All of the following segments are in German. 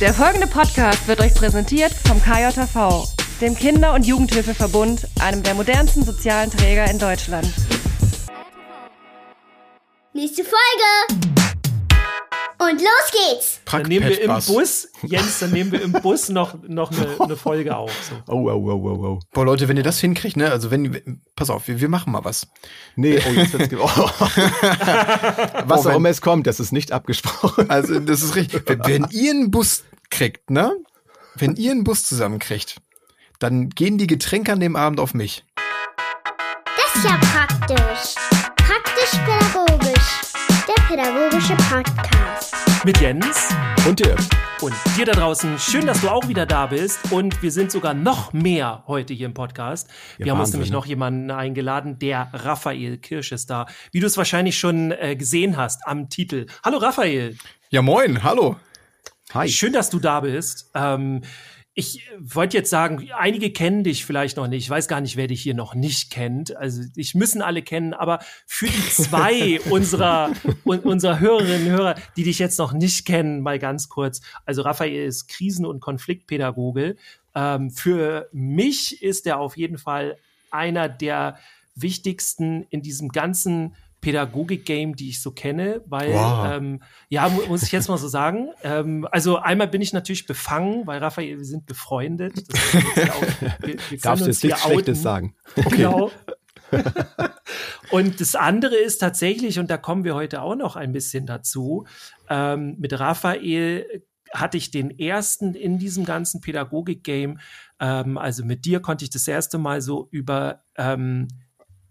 Der folgende Podcast wird euch präsentiert vom KJV, dem Kinder- und Jugendhilfeverbund, einem der modernsten sozialen Träger in Deutschland. Nächste Folge! Und los geht's! Dann nehmen wir im Bus, Jens, dann nehmen wir im Bus noch, noch eine, eine Folge auf. So. Oh, oh, oh, oh, oh. Boah, Leute, wenn ihr das hinkriegt, ne, also wenn, pass auf, wir, wir machen mal was. Nee, oh, jetzt wird's, oh. Was Oh, auch immer es kommt, das ist nicht abgesprochen. Also, das ist richtig. Wenn, wenn ihr einen Bus kriegt, ne, wenn ihr einen Bus zusammenkriegt, dann gehen die Getränke an dem Abend auf mich. Das ist ja praktisch. Praktisch-pädagogisch. Der pädagogische Podcast. Mit Jens Und dir? und dir da draußen. Schön, dass du auch wieder da bist. Und wir sind sogar noch mehr heute hier im Podcast. Wir Ja, haben uns Wahnsinn, nämlich ne? noch jemanden eingeladen. Der Raphael Kirsch ist da. Wie du es wahrscheinlich schon äh, gesehen hast am Titel. Hallo Raphael. Ja, moin, hallo. Hi. Schön, dass du da bist. Ähm, ich wollte jetzt sagen, einige kennen dich vielleicht noch nicht. Ich weiß gar nicht, wer dich hier noch nicht kennt. Also dich müssen alle kennen, aber für die zwei unserer, un, unserer Hörerinnen und Hörer, die dich jetzt noch nicht kennen, mal ganz kurz. Also Raphael ist Krisen- und Konfliktpädagoge. Ähm, für mich ist er auf jeden Fall einer der wichtigsten in diesem ganzen Pädagogik-Game, die ich so kenne, weil, Wow. ähm, ja, mu muss ich jetzt mal so sagen. Ähm, also einmal bin ich natürlich befangen, weil Raphael, wir sind befreundet. Das können wir jetzt hier auch- wir, wir können Darfst du jetzt nichts outen. Schlechtes sagen? Genau. und das andere ist tatsächlich, und da kommen wir heute auch noch ein bisschen dazu, ähm, mit Raphael hatte ich den ersten in diesem ganzen Pädagogik-Game. Ähm, also mit dir konnte ich das erste Mal so über ähm,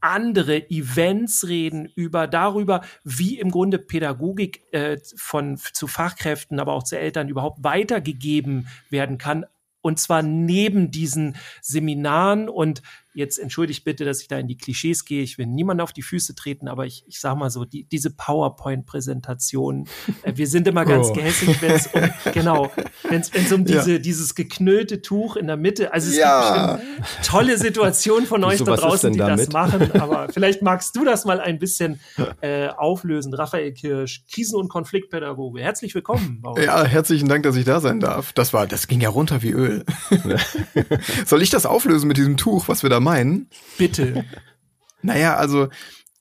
andere Events reden, über darüber, wie im Grunde Pädagogik äh, von zu Fachkräften, aber auch zu Eltern überhaupt weitergegeben werden kann. Und zwar neben diesen Seminaren und jetzt entschuldigt bitte, dass ich da in die Klischees gehe. Ich will niemand auf die Füße treten, aber ich, ich sag mal so, die, diese PowerPoint-Präsentation, äh, wir sind immer ganz Oh. gehässig, wenn es um, genau, wenn es um Ja. diese, dieses geknüllte Tuch in der Mitte, also es Ja. gibt bestimmt tolle Situationen von euch da draußen, die das damit? machen, aber vielleicht magst du das mal ein bisschen äh, auflösen. Raphael Kirsch, Krisen- und Konfliktpädagoge. Herzlich willkommen. bei uns. Ja, herzlichen Dank, dass ich da sein darf. Das war, das ging ja runter wie Öl. Soll ich das auflösen mit diesem Tuch, was wir da meinen? Bitte. Naja, also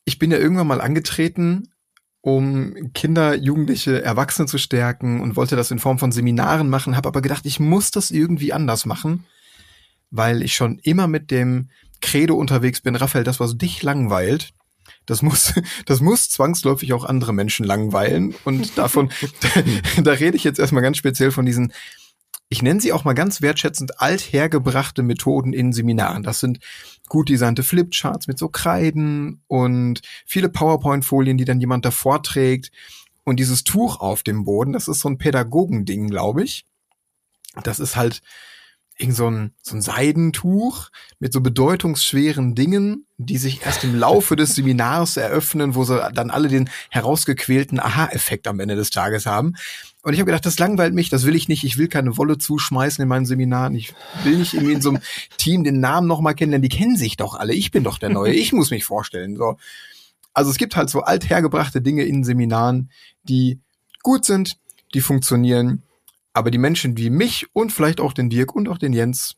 ich bin ja irgendwann mal angetreten, um Kinder, Jugendliche, Erwachsene zu stärken und wollte das in Form von Seminaren machen, habe aber gedacht, ich muss das irgendwie anders machen, weil ich schon immer mit dem Credo unterwegs bin, Raphael, das, was dich langweilt, das muss, das muss zwangsläufig auch andere Menschen langweilen. Und davon, da, da rede ich jetzt erstmal ganz speziell von diesen, ich nenne sie auch mal ganz wertschätzend, althergebrachte Methoden in Seminaren. Das sind gut designte Flipcharts mit so Kreiden und viele PowerPoint-Folien, die dann jemand davor trägt. Und dieses Tuch auf dem Boden, das ist so ein Pädagogending, glaube ich. Das ist halt irgend so ein, so ein Seidentuch mit so bedeutungsschweren Dingen, die sich erst im Laufe des Seminars eröffnen, wo sie dann alle den herausgequälten Aha-Effekt am Ende des Tages haben. Und ich habe gedacht, das langweilt mich, das will ich nicht. Ich will keine Wolle zuschmeißen in meinen Seminaren. Ich will nicht irgendwie in so einem Team den Namen nochmal kennen, denn die kennen sich doch alle. Ich bin doch der Neue. Ich muss mich vorstellen. So. Also es gibt halt so althergebrachte Dinge in Seminaren, die gut sind, die funktionieren, aber die Menschen wie mich und vielleicht auch den Dirk und auch den Jens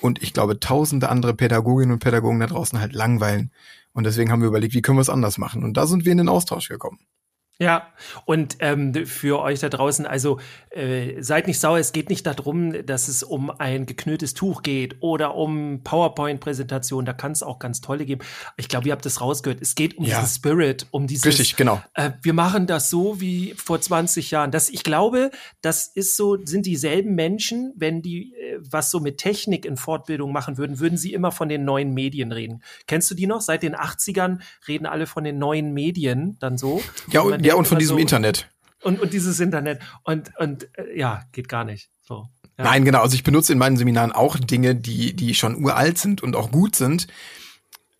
und ich glaube tausende andere Pädagoginnen und Pädagogen da draußen halt langweilen. Und deswegen haben wir überlegt, wie können wir es anders machen? Und da sind wir in den Austausch gekommen. Ja, und ähm, für euch da draußen, also äh, seid nicht sauer, es geht nicht darum, dass es um ein geknülltes Tuch geht oder um PowerPoint-Präsentation, da kann es auch ganz tolle geben. Ich glaube, ihr habt das rausgehört. Es geht um Ja. diesen Spirit, um dieses Richtig, genau. äh, wir machen das so wie vor 20 Jahren. Das, ich glaube, das ist so, sind dieselben Menschen, wenn die äh, was so mit Technik in Fortbildung machen würden, würden sie immer von den neuen Medien reden. Kennst du die noch? Seit den 80ern reden alle von den neuen Medien dann so. Ja, und, ja, und von diesem so, Internet. Und, und dieses Internet. Und, und äh, ja, geht gar nicht. So. Ja. Nein, genau. Also ich benutze in meinen Seminaren auch Dinge, die, die schon uralt sind und auch gut sind.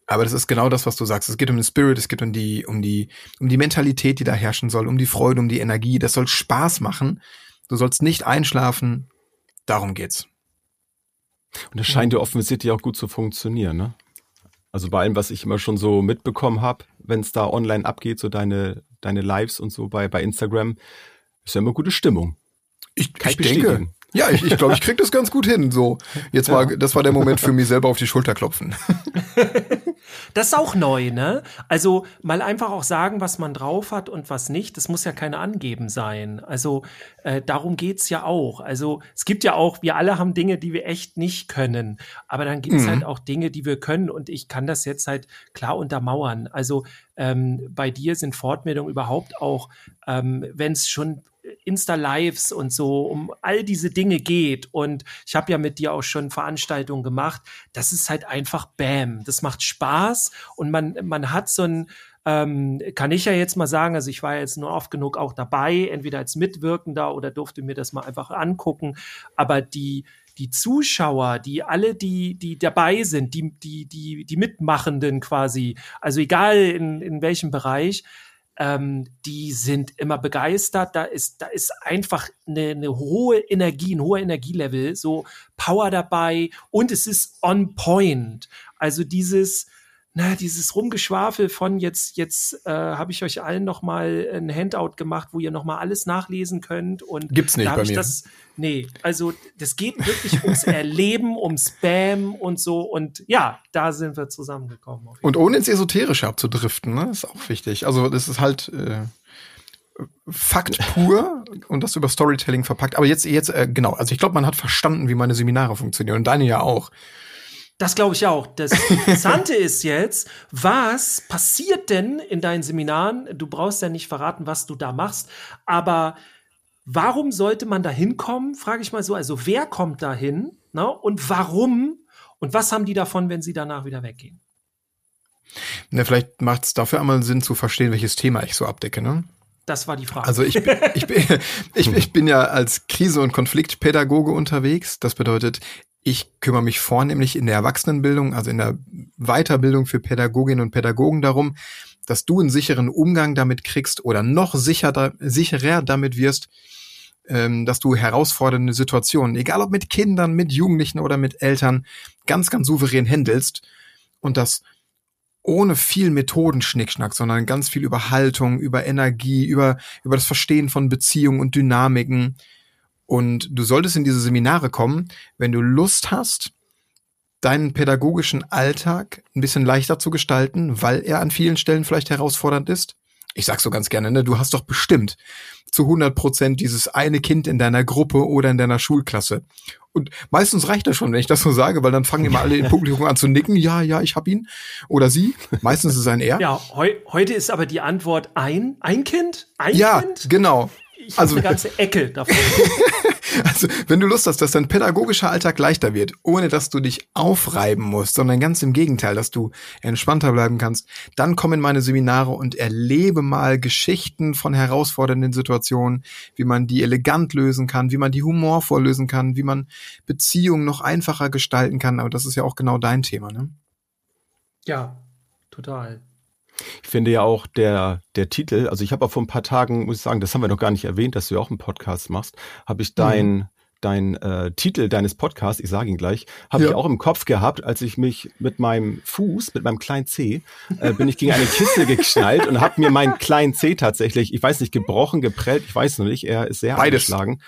Aber das ist genau das, was du sagst. Es geht um den Spirit, es geht um die, um die, um die Mentalität, die da herrschen soll, um die Freude, um die Energie. Das soll Spaß machen. Du sollst nicht einschlafen. Darum geht's. Und das scheint ja offensichtlich auch gut zu funktionieren, ne? Also bei allem, was ich immer schon so mitbekommen habe, wenn es da online abgeht, so deine, deine Lives und so bei, bei Instagram, ist ja immer gute Stimmung. Ich, Kann ich ich denke. Ja, ich, ich glaube, ich krieg das ganz gut hin. So, jetzt war, das war der Moment für mich selber auf die Schulter klopfen. Das ist auch neu, ne? Also mal einfach auch sagen, was man drauf hat und was nicht. Das muss ja keine Angeben sein. Also äh, darum geht's ja auch. Also es gibt ja auch, wir alle haben Dinge, die wir echt nicht können. Aber dann gibt's Mhm. halt auch Dinge, die wir können. Und ich kann das jetzt halt klar untermauern. Also ähm, bei dir sind Fortmeldungen überhaupt auch, ähm, wenn es schon Insta-Lives und so um all diese Dinge geht. Und ich habe ja mit dir auch schon Veranstaltungen gemacht. Das ist halt einfach Bam. Das macht Spaß und man, man hat so ein, ähm, kann ich ja jetzt mal sagen, also ich war jetzt nur oft genug auch dabei, entweder als Mitwirkender oder durfte mir das mal einfach angucken. Aber die, die Zuschauer, die alle, die, die dabei sind, die, die, die, die Mitmachenden quasi, also egal in, in welchem Bereich, ähm, die sind immer begeistert. Da ist, da ist einfach eine, eine hohe Energie, ein hoher Energielevel, so Power dabei und es ist on point. Also dieses, na, dieses Rumgeschwafel von jetzt, jetzt äh, habe ich euch allen noch mal ein Handout gemacht, wo ihr noch mal alles nachlesen könnt und Gibt's nicht da bei ich mir. Das, nee, also das geht wirklich ums Erleben, um Spam und so und ja, da sind wir zusammengekommen. Und ohne ins Esoterische abzudriften, ne? Ist auch wichtig. Also, das ist halt äh, Fakt pur und das über Storytelling verpackt. Aber jetzt, jetzt, äh, genau, also ich glaube, man hat verstanden, wie meine Seminare funktionieren. Und deine ja auch. Das glaube ich auch. Das Interessante ist jetzt, was passiert denn in deinen Seminaren? Du brauchst ja nicht verraten, was du da machst, aber warum sollte man da hinkommen? Frage ich mal so. Also wer kommt da hin? Ne? Und warum? Und was haben die davon, wenn sie danach wieder weggehen? Ne, vielleicht macht es dafür einmal Sinn zu verstehen, welches Thema ich so abdecke, ne? Das war die Frage. Also ich bin, ich bin, ich, ich bin ja als Krise- und Konfliktpädagoge unterwegs. Das bedeutet, ich kümmere mich vornehmlich in der Erwachsenenbildung, also in der Weiterbildung für Pädagoginnen und Pädagogen darum, dass du einen sicheren Umgang damit kriegst oder noch sicherer, sicherer damit wirst, ähm, dass du herausfordernde Situationen, egal ob mit Kindern, mit Jugendlichen oder mit Eltern, ganz, ganz souverän handelst und das ohne viel Methodenschnickschnack, sondern ganz viel über Haltung, über Energie, über, über das Verstehen von Beziehungen und Dynamiken. Und du solltest in diese Seminare kommen, wenn du Lust hast, deinen pädagogischen Alltag ein bisschen leichter zu gestalten, weil er an vielen Stellen vielleicht herausfordernd ist. Ich sag so ganz gerne, ne, du hast doch bestimmt zu 100 Prozent dieses eine Kind in deiner Gruppe oder in deiner Schulklasse. Und meistens reicht das schon, wenn ich das so sage, weil dann fangen immer alle im Publikum an zu nicken. Ja, ja, ich hab ihn. Oder sie. Meistens ist es ein er. ja, heu heute ist aber die Antwort ein, ein Kind? Ein Ja, Kind? genau. Ich also- eine ganze Ecke davon. Also, wenn du Lust hast, dass dein pädagogischer Alltag leichter wird, ohne dass du dich aufreiben musst, sondern ganz im Gegenteil, dass du entspannter bleiben kannst, dann komm in meine Seminare und erlebe mal Geschichten von herausfordernden Situationen, wie man die elegant lösen kann, wie man die humorvoll lösen kann, wie man Beziehungen noch einfacher gestalten kann. Aber das ist ja auch genau dein Thema, ne? ja, total. Ich finde ja auch der, der Titel, also ich habe auch vor ein paar Tagen, muss ich sagen, das haben wir noch gar nicht erwähnt, dass du ja auch einen Podcast machst, habe ich dein, dein äh, Titel deines Podcasts, ich sage ihn gleich, habe Ja. ich auch im Kopf gehabt, als ich mich mit meinem Fuß, mit meinem kleinen C, äh, bin ich gegen eine Kiste geknallt und habe mir meinen kleinen C tatsächlich, ich weiß nicht, gebrochen, geprellt, ich weiß noch nicht, er ist sehr Beides. angeschlagen.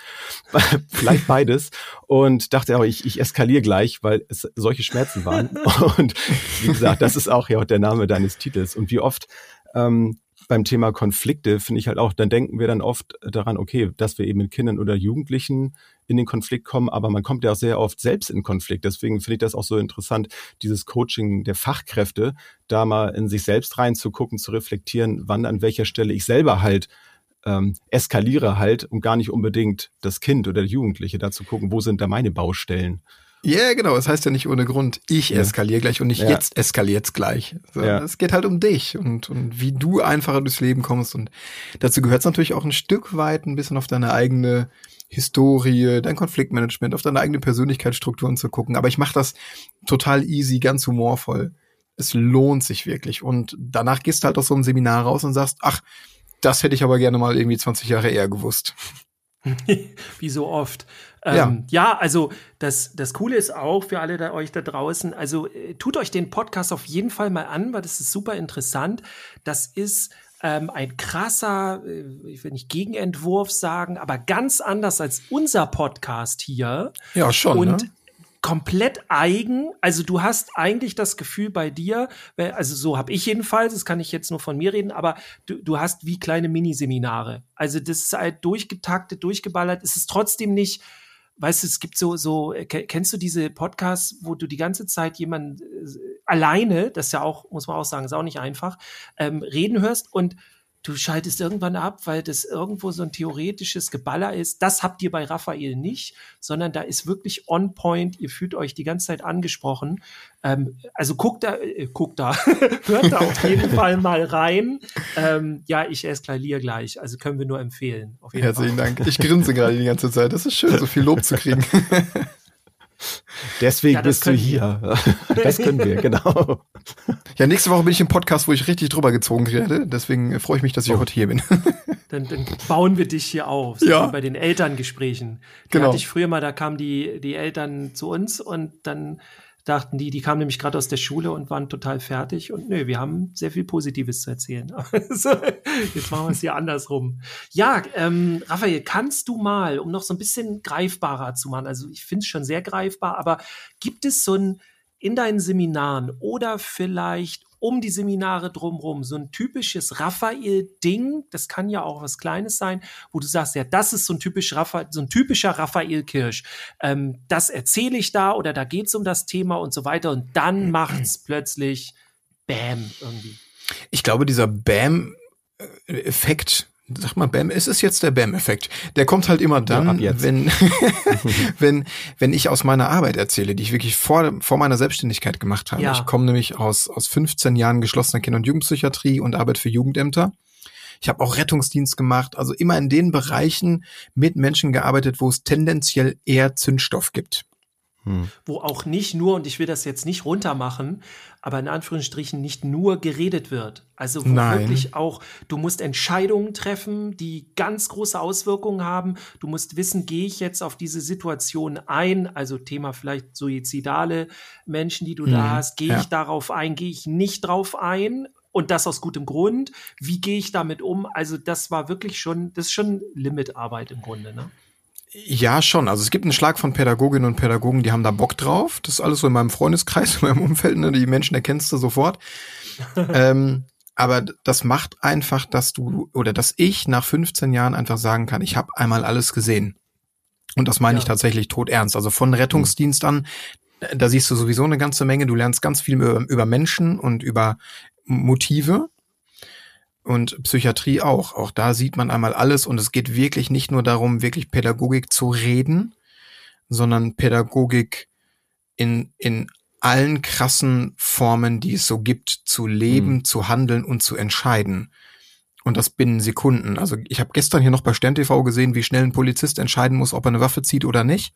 Vielleicht beides. Und dachte auch, ich, ich eskaliere gleich, weil es solche Schmerzen waren. Und wie gesagt, das ist auch ja auch der Name deines Titels. Und wie oft ähm, beim Thema Konflikte finde ich halt auch, dann denken wir dann oft daran, okay, dass wir eben mit Kindern oder Jugendlichen in den Konflikt kommen, aber man kommt ja auch sehr oft selbst in Konflikt. Deswegen finde ich das auch so interessant, dieses Coaching der Fachkräfte, da mal in sich selbst reinzugucken, zu reflektieren, wann an welcher Stelle ich selber halt ähm, eskaliere halt und gar nicht unbedingt das Kind oder der Jugendliche da zu gucken, wo sind da meine Baustellen. Ja, genau. Es heißt ja nicht ohne Grund, ich Ja. eskaliere gleich und nicht Ja. jetzt eskaliert's gleich. So, Ja. Es geht halt um dich und, und wie du einfacher durchs Leben kommst. Und dazu gehört es natürlich auch ein Stück weit ein bisschen auf deine eigene Historie, dein Konfliktmanagement, auf deine eigene Persönlichkeitsstrukturen zu gucken. Aber ich mache das total easy, ganz humorvoll. Es lohnt sich wirklich. Und danach gehst du halt aus so einem Seminar raus und sagst, ach, das hätte ich aber gerne mal irgendwie 20 Jahre eher gewusst. Wie so oft. Ja. Ähm, ja, also das, das Coole ist auch für alle da, euch da draußen, also äh, tut euch den Podcast auf jeden Fall mal an, weil das ist super interessant. Das ist ähm, ein krasser, äh, ich will nicht Gegenentwurf sagen, aber ganz anders als unser Podcast hier. Ja, schon. Und ne? komplett eigen. Also du hast eigentlich das Gefühl bei dir, weil- also so habe ich jedenfalls, das kann ich jetzt nur von mir reden, aber du, du hast wie kleine Miniseminare. Also das ist halt durchgetaktet, durchgeballert. Es ist trotzdem nicht, weißt du, es gibt so, so, äh, ke- kennst du diese Podcasts, wo du die ganze Zeit jemanden äh, alleine, das ist ja auch, muss man auch sagen, ist auch nicht einfach, ähm, reden hörst und du schaltest irgendwann ab, weil das irgendwo so ein theoretisches Geballer ist. Das habt ihr bei Raphael nicht, sondern da ist wirklich on point. Ihr fühlt euch die ganze Zeit angesprochen. Ähm, also guckt da, äh, guckt da, hört da auf jeden Fall mal rein. Ähm, ja, ich eskaliere gleich. Also können wir nur empfehlen. Herzlichen Fall. Dank. Ich grinse gerade die ganze Zeit. Das ist schön, so viel Lob zu kriegen. Deswegen Ja, bist du hier. Das können wir, genau. Ja, nächste Woche bin ich im Podcast, wo ich richtig drüber gezogen werde. Deswegen freue ich mich, dass ich heute hier bin. Dann, dann bauen wir dich hier auf. So Ja. wie bei den Elterngesprächen. Die Genau. hatte ich früher mal, da kamen die, die Eltern zu uns und dann dachten die, die kamen nämlich gerade aus der Schule und waren total fertig. Und nö, wir haben sehr viel Positives zu erzählen. so, jetzt machen wir es hier andersrum. Ja, ähm, Raphael, kannst du mal, um noch so ein bisschen greifbarer zu machen, also ich finde es schon sehr greifbar, aber gibt es so ein in deinen Seminaren oder vielleicht um die Seminare drumherum so ein typisches Raphael-Ding, das kann ja auch was Kleines sein, wo du sagst, ja, das ist so ein typisch Raphael, so ein typischer Raphael Kirsch. Ähm, das erzähle ich da oder da geht's um das Thema und so weiter und dann macht's plötzlich Bam irgendwie. Ich glaube, dieser Bam-Effekt, sag mal Bam, es ist jetzt der Bam-Effekt. Der kommt halt immer dann, jetzt. wenn, wenn, wenn ich aus meiner Arbeit erzähle, die ich wirklich vor, vor meiner Selbstständigkeit gemacht habe. Ja. Ich komme nämlich aus, aus 15 Jahren geschlossener Kinder- und Jugendpsychiatrie und arbeite für Jugendämter. Ich habe auch Rettungsdienst gemacht, also immer in den Bereichen mit Menschen gearbeitet, wo es tendenziell eher Zündstoff gibt. Hm. wo auch nicht nur, und ich will das jetzt nicht runtermachen, aber in Anführungsstrichen nicht nur geredet wird. Also wirklich auch, du musst Entscheidungen treffen, die ganz große Auswirkungen haben. Du musst wissen, gehe ich jetzt auf diese Situation ein, also Thema vielleicht suizidale Menschen, die du da Mhm, hast, gehe ja. ich darauf ein, gehe ich nicht drauf ein? Und das aus gutem Grund. Wie gehe ich damit um? Also, das war wirklich schon, das ist schon Limitarbeit im Grunde, ne? Ja, schon. Also es gibt einen Schlag von Pädagoginnen und Pädagogen, die haben da Bock drauf. Das ist alles so in meinem Freundeskreis, in meinem Umfeld. Ne? Die Menschen erkennst du sofort. ähm, aber das macht einfach, dass du oder dass ich nach 15 Jahren einfach sagen kann, ich habe einmal alles gesehen. Und das meine Ja. ich tatsächlich tot ernst. Also von Rettungsdienst an, äh, da siehst du sowieso eine ganze Menge. Du lernst ganz viel über, über Menschen und über Motive und Psychiatrie auch. Auch da sieht man einmal alles und es geht wirklich nicht nur darum, wirklich Pädagogik zu reden, sondern Pädagogik in, in allen krassen Formen, die es so gibt, zu leben, Mhm. zu handeln und zu entscheiden. Und das binnen Sekunden. Also ich habe gestern hier noch bei Stern TV gesehen, wie schnell ein Polizist entscheiden muss, ob er eine Waffe zieht oder nicht.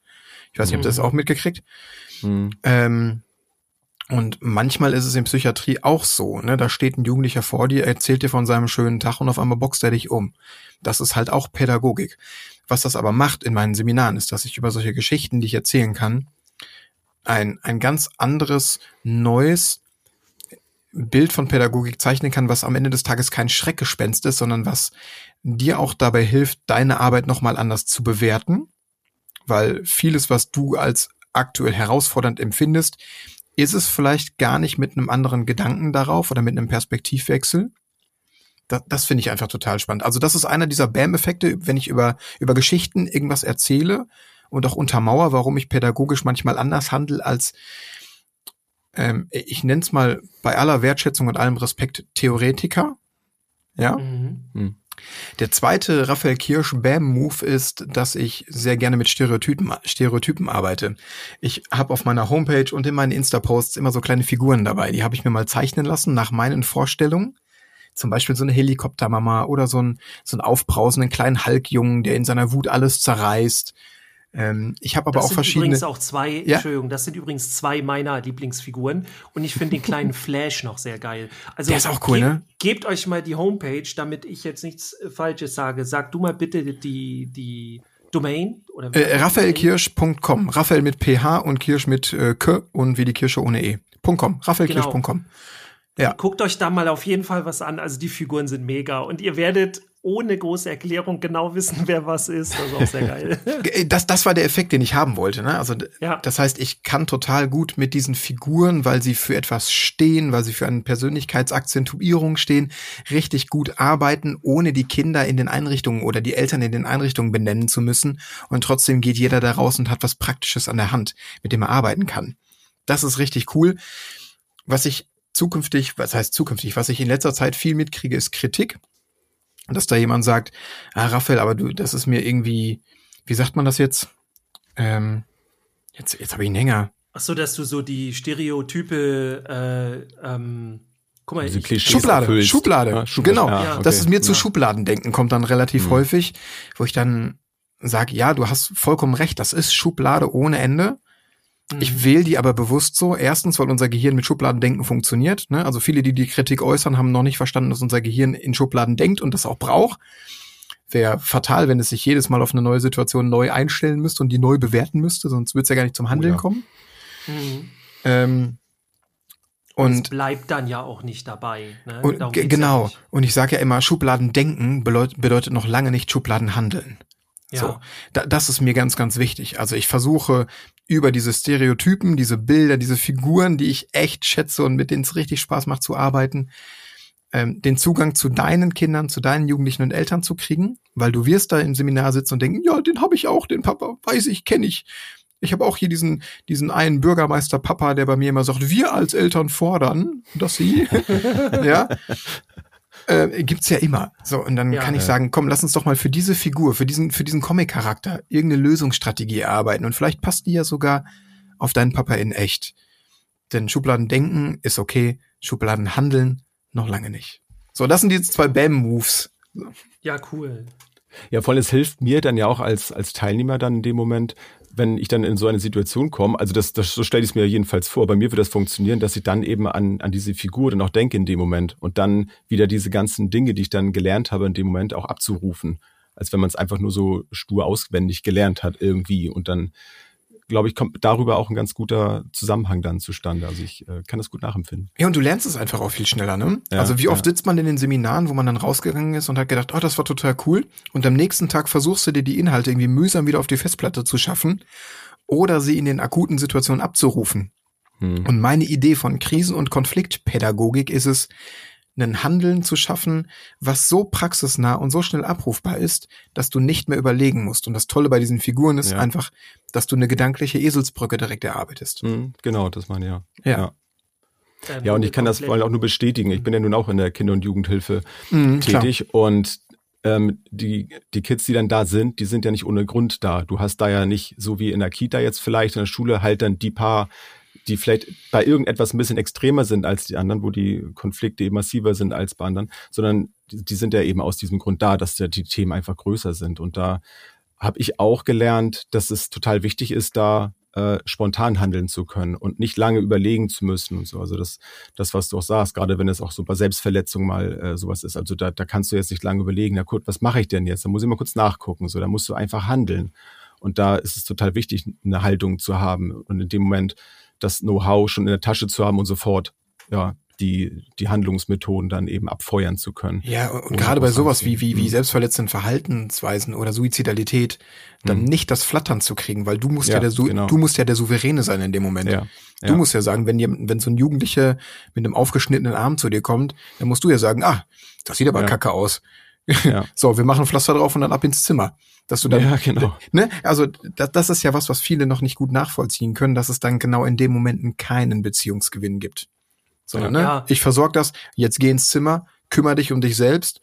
Ich weiß nicht, ob ihr das Mhm. auch mitgekriegt. Hm. Ähm, und manchmal ist es in Psychiatrie auch so, ne? Da steht ein Jugendlicher vor dir, erzählt dir von seinem schönen Tag und auf einmal boxt er dich um. Das ist halt auch Pädagogik. Was das aber macht in meinen Seminaren, ist, dass ich über solche Geschichten, die ich erzählen kann, ein, ein ganz anderes, neues Bild von Pädagogik zeichnen kann, was am Ende des Tages kein Schreckgespenst ist, sondern was dir auch dabei hilft, deine Arbeit nochmal anders zu bewerten. Weil vieles, was du als aktuell herausfordernd empfindest, ist es vielleicht gar nicht mit einem anderen Gedanken darauf oder mit einem Perspektivwechsel. Das, das finde ich einfach total spannend. Also das ist einer dieser Bam-Effekte, wenn ich über, über Geschichten irgendwas erzähle und auch untermauer, warum ich pädagogisch manchmal anders handle als, ähm, ich nenne es mal bei aller Wertschätzung und allem Respekt Theoretiker. Ja. Mhm. Der zweite Raphael Kirsch Bam Move ist, dass ich sehr gerne mit Stereotypen, Stereotypen arbeite. Ich habe auf meiner Homepage und in meinen Insta-Posts immer so kleine Figuren dabei. Die habe ich mir mal zeichnen lassen nach meinen Vorstellungen. Zum Beispiel so eine Helikoptermama oder so ein so einen aufbrausenden kleinen Hulk-Jungen, der in seiner Wut alles zerreißt. Ähm, ich habe aber das auch sind verschiedene. übrigens auch zwei, Ja? Entschuldigung, das sind übrigens zwei meiner Lieblingsfiguren und ich finde den kleinen Flash noch sehr geil. Also Der ist auch cool, gebt, ne? Gebt euch mal die Homepage, damit ich jetzt nichts äh, Falsches sage. Sag du mal bitte die, die Domain oder Äh, RaphaelKirsch.com. Raphael mit PH und Kirsch mit äh, K und wie die Kirsche ohne E. .com. RaphaelKirsch.com. Ja. Guckt euch da mal auf jeden Fall was an. Also die Figuren sind mega und ihr werdet ohne große Erklärung genau wissen, wer was ist. Das ist auch sehr geil. Das, das war der Effekt, den ich haben wollte. Ne? Also Ja. das heißt, ich kann total gut mit diesen Figuren, weil sie für etwas stehen, weil sie für eine Persönlichkeitsakzentuierung stehen, richtig gut arbeiten, ohne die Kinder in den Einrichtungen oder die Eltern in den Einrichtungen benennen zu müssen. Und trotzdem geht jeder da raus und hat was Praktisches an der Hand, mit dem er arbeiten kann. Das ist richtig cool. Was ich zukünftig, was heißt zukünftig, was ich in letzter Zeit viel mitkriege, ist Kritik. Dass da jemand sagt, ah, Raphael, aber du, das ist mir irgendwie, wie sagt man das jetzt? Ähm, jetzt, jetzt habe ich einen Hänger. Ach so, dass du so die Stereotype, äh, ähm, guck mal, Diese ich, Klischees Schublade, erfüllst. Schublade, Ja, Schublade. genau. Ja, okay. Das ist mir zu Ja. Schubladendenken, kommt dann relativ Mhm. häufig, wo ich dann sage, ja, du hast vollkommen recht, das ist Schublade ohne Ende. Mhm. Ich wähle die aber bewusst so. Erstens, weil unser Gehirn mit Schubladendenken funktioniert. Ne? Also viele, die die Kritik äußern, haben noch nicht verstanden, dass unser Gehirn in Schubladen denkt und das auch braucht. Wäre fatal, wenn es sich jedes Mal auf eine neue Situation neu einstellen müsste und die neu bewerten müsste, sonst würde es ja gar nicht zum Handeln ja. kommen. Mhm. Ähm, Und es bleibt dann ja auch nicht dabei. Ne? Und ja genau. nicht. und ich sage ja immer, Schubladendenken bedeut, bedeutet noch lange nicht Schubladenhandeln. Ja. So, da, das ist mir ganz, ganz wichtig. Also ich versuche über diese Stereotypen, diese Bilder, diese Figuren, die ich echt schätze und mit denen es richtig Spaß macht zu arbeiten, ähm, den Zugang zu deinen Kindern, zu deinen Jugendlichen und Eltern zu kriegen, weil du wirst da im Seminar sitzen und denken, ja, den habe ich auch, den Papa, weiß ich, kenne ich. Ich habe auch hier diesen, diesen einen Bürgermeister Papa, der bei mir immer sagt, wir als Eltern fordern, dass sie, ja, äh, gibt's ja immer. So, und dann Ja. kann ich Ja. sagen, komm, lass uns doch mal für diese Figur, für diesen, für diesen Comic-Charakter irgendeine Lösungsstrategie erarbeiten. Und vielleicht passt die ja sogar auf deinen Papa in echt. Denn Schubladen denken ist okay, Schubladen handeln noch lange nicht. So, das sind die zwei Bam-Moves. ja, cool. Ja, vor allem, es hilft mir dann ja auch als, als Teilnehmer dann in dem Moment, wenn ich dann in so eine Situation komme, also das, das so stelle ich es mir jedenfalls vor, bei mir wird das funktionieren, dass ich dann eben an, an diese Figur dann auch denke in dem Moment und dann wieder diese ganzen Dinge, die ich dann gelernt habe, in dem Moment auch abzurufen, als wenn man es einfach nur so stur auswendig gelernt hat irgendwie. Und dann glaube ich, kommt darüber auch ein ganz guter Zusammenhang dann zustande. Also ich äh, kann das gut nachempfinden. Ja, und du lernst es einfach auch viel schneller, ne? Ja, also wie oft ja. sitzt man in den Seminaren, wo man dann rausgegangen ist und hat gedacht, oh, das war total cool. Und am nächsten Tag versuchst du dir die Inhalte irgendwie mühsam wieder auf die Festplatte zu schaffen oder sie in den akuten Situationen abzurufen. Hm. Und meine Idee von Krisen- und Konfliktpädagogik ist es, ein Handeln zu schaffen, was so praxisnah und so schnell abrufbar ist, dass du nicht mehr überlegen musst. Und das Tolle bei diesen Figuren ist Ja. einfach, dass du eine gedankliche Eselsbrücke direkt erarbeitest. Hm, genau, das meine ich ja. Ja. Ähm, Ja, und ich kann das vor allem auch nur bestätigen. Ich bin ja nun auch in der Kinder- und Jugendhilfe Mhm, klar. tätig und ähm, die, die Kids, die dann da sind, die sind ja nicht ohne Grund da. Du hast da ja nicht, so wie in der Kita jetzt vielleicht, in der Schule halt dann die paar, die vielleicht bei irgendetwas ein bisschen extremer sind als die anderen, wo die Konflikte eben massiver sind als bei anderen, sondern die, die sind ja eben aus diesem Grund da, dass ja die Themen einfach größer sind. Und da habe ich auch gelernt, dass es total wichtig ist, da äh, spontan handeln zu können und nicht lange überlegen zu müssen und so. Also das, das was du auch sagst, gerade wenn es auch so bei Selbstverletzung mal äh, sowas ist. Also da, da kannst du jetzt nicht lange überlegen, na gut, was mache ich denn jetzt? Da muss ich mal kurz nachgucken. So, da musst du einfach handeln. Und da ist es total wichtig, eine Haltung zu haben und in dem Moment das Know-how schon in der Tasche zu haben und sofort ja die die Handlungsmethoden dann eben abfeuern zu können. Ja, und, und gerade bei sowas wie, wie, wie Mhm. selbstverletzenden Verhaltensweisen oder Suizidalität, dann Mhm. nicht das Flattern zu kriegen, weil du musst ja, Ja, der, Su genau. du musst ja der Souveräne sein in dem Moment. Ja, Du ja. musst ja sagen, wenn jemand, wenn so ein Jugendlicher mit einem aufgeschnittenen Arm zu dir kommt, dann musst du ja sagen, ah, das sieht aber kacke aus. Ja. So, wir machen Pflaster drauf und dann ab ins Zimmer. Dass du dann, Ja, genau. ne, also das, das ist ja was, was viele noch nicht gut nachvollziehen können, dass es dann genau in dem Momenten keinen Beziehungsgewinn gibt. Sondern, Ja. ne, Ja. ich versorge das, jetzt geh ins Zimmer, kümmere dich um dich selbst.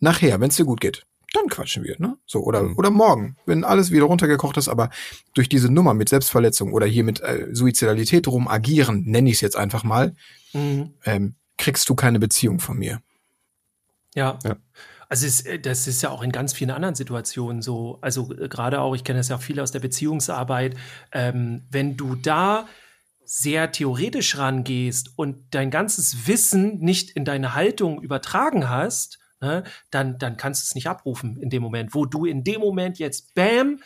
Nachher, wenn es dir gut geht, dann quatschen wir, ne? So, oder, Mhm. oder morgen, wenn alles wieder runtergekocht ist, aber durch diese Nummer mit Selbstverletzung oder hier mit äh, Suizidalität rum agieren, nenne ich es jetzt einfach mal, Mhm. ähm, kriegst du keine Beziehung von mir. Ja. Ja. Also es, äh, das ist ja auch in ganz vielen anderen Situationen so. Also äh, gerade auch, ich kenne das ja auch viel aus der Beziehungsarbeit, ähm, wenn du da sehr theoretisch rangehst und dein ganzes Wissen nicht in deine Haltung übertragen hast, ne, dann, dann kannst du es nicht abrufen in dem Moment, wo du in dem Moment jetzt bam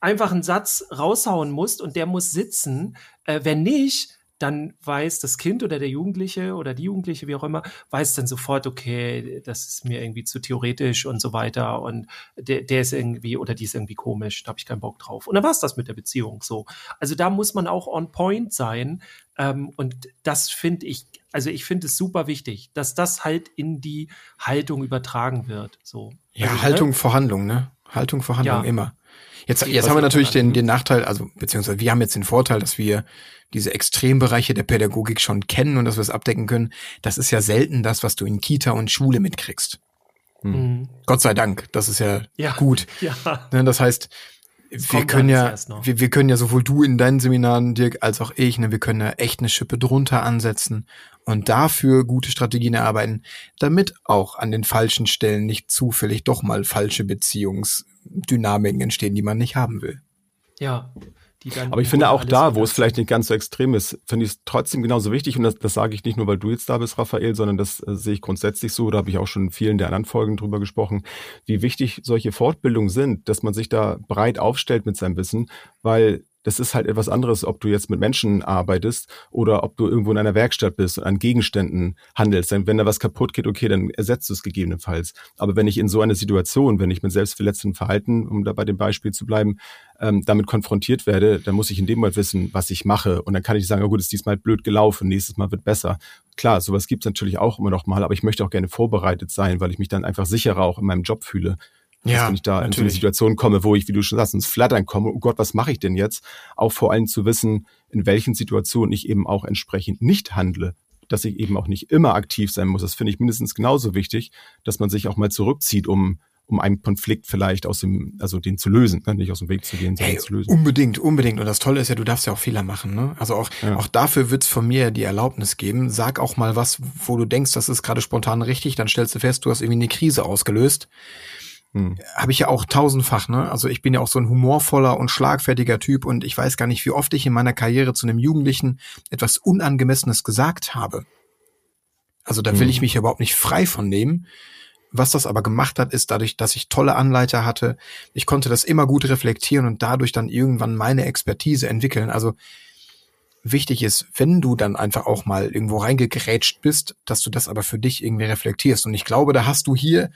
einfach einen Satz raushauen musst und der muss sitzen. Äh, wenn nicht, dann weiß das Kind oder der Jugendliche oder die Jugendliche, wie auch immer, weiß dann sofort, okay, das ist mir irgendwie zu theoretisch und so weiter und der, der ist irgendwie oder die ist irgendwie komisch, da habe ich keinen Bock drauf. Und dann war es das mit der Beziehung so. Also da muss man auch on point sein ähm, und das finde ich, also ich finde es super wichtig, dass das halt in die Haltung übertragen wird. So. Ja, also, Haltung ne? vor Handlung, ne? Haltung vor Handlung Ja. immer. Jetzt, jetzt haben wir natürlich den, Handlung. den Nachteil, also beziehungsweise wir haben jetzt den Vorteil, dass wir diese Extrembereiche der Pädagogik schon kennen und dass wir es abdecken können. Das ist ja selten das, was du in Kita und Schule mitkriegst. Mhm. Gott sei Dank, das ist ja, Ja. gut. Ja. Ne, das heißt, wir können ja, wir, wir können ja sowohl du in deinen Seminaren, Dirk, als auch ich, ne, wir können ja echt eine Schippe drunter ansetzen und dafür gute Strategien erarbeiten, damit auch an den falschen Stellen nicht zufällig doch mal falsche Beziehungsdynamiken entstehen, die man nicht haben will. Ja. Die dann Aber ich finde auch da, wo es vielleicht nicht ganz so extrem ist, finde ich es trotzdem genauso wichtig. Und das, das sage ich nicht nur, weil du jetzt da bist, Raphael, sondern das äh, sehe ich grundsätzlich so. Da habe ich auch schon in vielen der anderen Folgen drüber gesprochen, wie wichtig solche Fortbildungen sind, dass man sich da breit aufstellt mit seinem Wissen, weil das ist halt etwas anderes, ob du jetzt mit Menschen arbeitest oder ob du irgendwo in einer Werkstatt bist und an Gegenständen handelst. Denn wenn da was kaputt geht, okay, dann ersetzt du es gegebenenfalls. Aber wenn ich in so einer Situation, wenn ich mit selbstverletzendem Verhalten, um da bei dem Beispiel zu bleiben, ähm, damit konfrontiert werde, dann muss ich in dem Moment wissen, was ich mache. Und dann kann ich sagen, oh gut, ist diesmal blöd gelaufen, nächstes Mal wird besser. Klar, sowas gibt's natürlich auch immer noch mal, aber ich möchte auch gerne vorbereitet sein, weil ich mich dann einfach sicherer auch in meinem Job fühle. Dass Ja, wenn ich da in so eine natürlich. Situation komme, wo ich, wie du schon sagst, ins Flattern komme, oh Gott, was mache ich denn jetzt? Auch vor allem zu wissen, in welchen Situationen ich eben auch entsprechend nicht handle, dass ich eben auch nicht immer aktiv sein muss. Das finde ich mindestens genauso wichtig, dass man sich auch mal zurückzieht, um um einen Konflikt vielleicht aus dem, also den zu lösen, ne? nicht aus dem Weg zu gehen, sondern Hey, zu lösen. unbedingt, unbedingt. Und das Tolle ist ja, du darfst ja auch Fehler machen. Ne? Also auch, Ja. auch dafür wird's von mir die Erlaubnis geben. Sag auch mal was, wo du denkst, das ist gerade spontan richtig. Dann stellst du fest, du hast irgendwie eine Krise ausgelöst. Hm. Habe ich ja auch tausendfach. Ne? Also ich bin ja auch so ein humorvoller und schlagfertiger Typ und ich weiß gar nicht, wie oft ich in meiner Karriere zu einem Jugendlichen etwas Unangemessenes gesagt habe. Also da will Hm. ich mich überhaupt nicht frei von nehmen. Was das aber gemacht hat, ist dadurch, dass ich tolle Anleiter hatte, ich konnte das immer gut reflektieren und dadurch dann irgendwann meine Expertise entwickeln. Also wichtig ist, wenn du dann einfach auch mal irgendwo reingegrätscht bist, dass du das aber für dich irgendwie reflektierst. Und ich glaube, da hast du hier,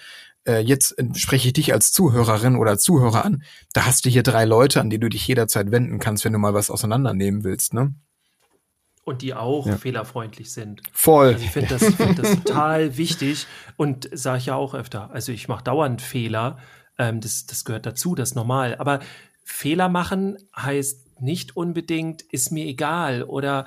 äh, jetzt spreche ich dich als Zuhörerin oder Zuhörer an, da hast du hier drei Leute, an die du dich jederzeit wenden kannst, wenn du mal was auseinandernehmen willst, ne? und die auch Ja. fehlerfreundlich sind. Voll. Also ich finde das, find das total wichtig und sage ich ja auch öfter. Also ich mache dauernd Fehler. Ähm, das, das gehört dazu, das ist normal. Aber Fehler machen heißt nicht unbedingt, ist mir egal oder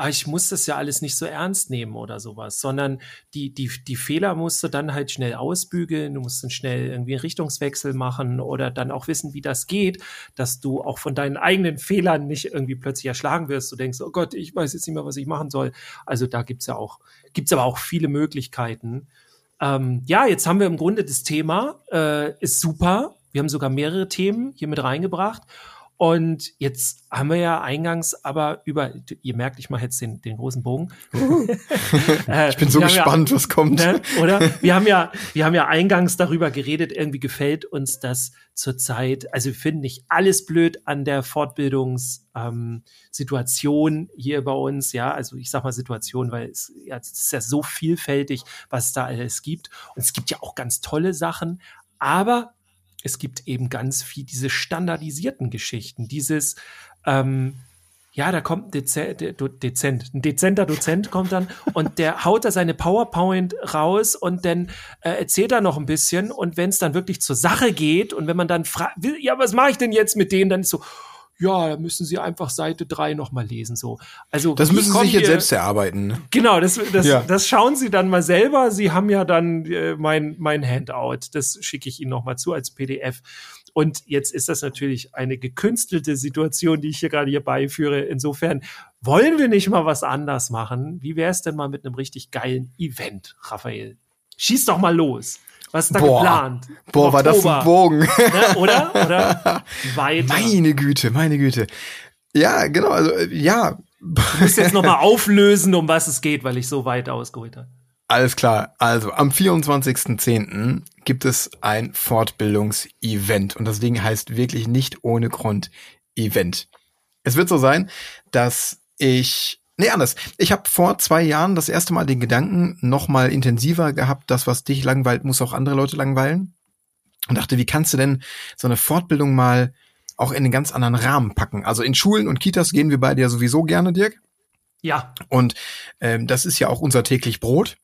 ah, ich muss das ja alles nicht so ernst nehmen oder sowas, sondern die, die, die Fehler musst du dann halt schnell ausbügeln, du musst dann schnell irgendwie einen Richtungswechsel machen oder dann auch wissen, wie das geht, dass du auch von deinen eigenen Fehlern nicht irgendwie plötzlich erschlagen wirst. Du denkst, oh Gott, ich weiß jetzt nicht mehr, was ich machen soll. Also da gibt's ja auch, gibt's aber auch viele Möglichkeiten. Ähm, ja, jetzt haben wir im Grunde das Thema, äh, ist super. Wir haben sogar mehrere Themen hier mit reingebracht. Und jetzt haben wir ja eingangs aber über, ihr merkt, ich mache jetzt den, den großen Bogen. Äh, Ich bin so wir haben ja- gespannt, was kommt. Ne? Oder? Wir haben ja, wir haben ja eingangs darüber geredet, irgendwie gefällt uns das zurzeit. Also wir finden nicht alles blöd an der Fortbildungssituation ähm, hier bei uns. Ja, also ich sag mal Situation, weil es, ja, es ist ja so vielfältig, was es da alles gibt. Und es gibt ja auch ganz tolle Sachen. Aber es gibt eben ganz viel diese standardisierten Geschichten, dieses, ähm, ja, da kommt ein Deze de dezent, ein dezenter Dozent kommt dann und der haut da seine PowerPoint raus und dann äh, erzählt er noch ein bisschen und wenn es dann wirklich zur Sache geht und wenn man dann fragt, ja, was mache ich denn jetzt mit denen, dann ist so, ja, da müssen Sie einfach Seite 3 nochmal lesen, so. Also, Das müssen sie sich jetzt selbst erarbeiten. Ne? Genau, das, das, Ja. das schauen Sie dann mal selber. Sie haben ja dann äh, mein, mein Handout. Das schicke ich Ihnen nochmal zu als PDF. Und jetzt ist das natürlich eine gekünstelte Situation, die ich hier gerade hier beiführe. Insofern wollen wir nicht mal was anders machen. Wie wäre es denn mal mit einem richtig geilen Event, Raphael? Schieß doch mal los. Was ist da Boah. geplant? Boah, war das ein Bogen. Ne? Oder? Oder? Weiter. meine Güte, meine Güte. Ja, genau, also äh, ja. Du musst jetzt nochmal auflösen, um was es geht, weil ich so weit ausgeholt habe. Alles klar. Also am 24.10. gibt es ein Fortbildungsevent und das Ding heißt wirklich nicht ohne Grund Event. Es wird so sein, dass ich Nee, anders. Ich habe vor zwei Jahren das erste Mal den Gedanken noch mal intensiver gehabt, das, was dich langweilt, muss auch andere Leute langweilen. Und dachte, wie kannst du denn so eine Fortbildung mal auch in einen ganz anderen Rahmen packen? Also in Schulen und Kitas gehen wir beide ja sowieso gerne, Dirk. Ja, Und ähm, das ist ja auch unser täglich Brot.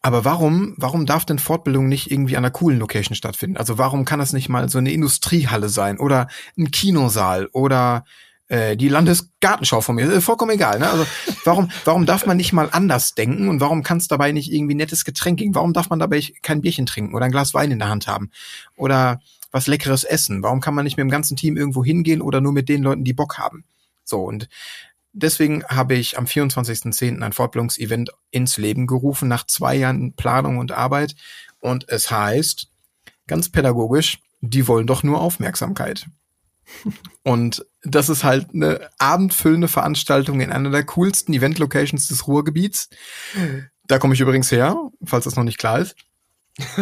Aber warum, warum darf denn Fortbildung nicht irgendwie an einer coolen Location stattfinden? Also warum kann das nicht mal so eine Industriehalle sein oder ein Kinosaal oder äh, die Landesgartenschau von mir? Vollkommen egal. Ne? Also warum, warum darf man nicht mal anders denken und warum kann es dabei nicht irgendwie nettes Getränk geben? Warum darf man dabei kein Bierchen trinken oder ein Glas Wein in der Hand haben oder was leckeres essen? Warum kann man nicht mit dem ganzen Team irgendwo hingehen oder nur mit den Leuten, die Bock haben? So und Deswegen habe ich am 24.10. ein Fortbildungsevent ins Leben gerufen, nach zwei Jahren Planung und Arbeit. Und es heißt, ganz pädagogisch, die wollen doch nur Aufmerksamkeit. Und das ist halt eine abendfüllende Veranstaltung in einer der coolsten Event-Locations des Ruhrgebiets. Da komme ich übrigens her, falls das noch nicht klar ist.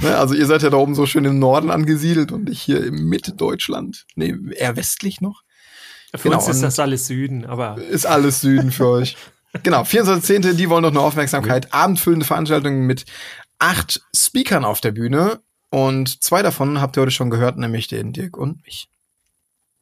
Ne, also ihr seid ja da oben so schön im Norden angesiedelt und ich hier im Mitte Deutschland. Nee, eher westlich noch. für Genau, uns ist das alles Süden, aber Ist alles Süden für euch. Genau, 24.10., die wollen doch nur Aufmerksamkeit. Abendfüllende Veranstaltungen mit acht Speakern auf der Bühne. Und zwei davon habt ihr heute schon gehört, nämlich den Dirk und mich.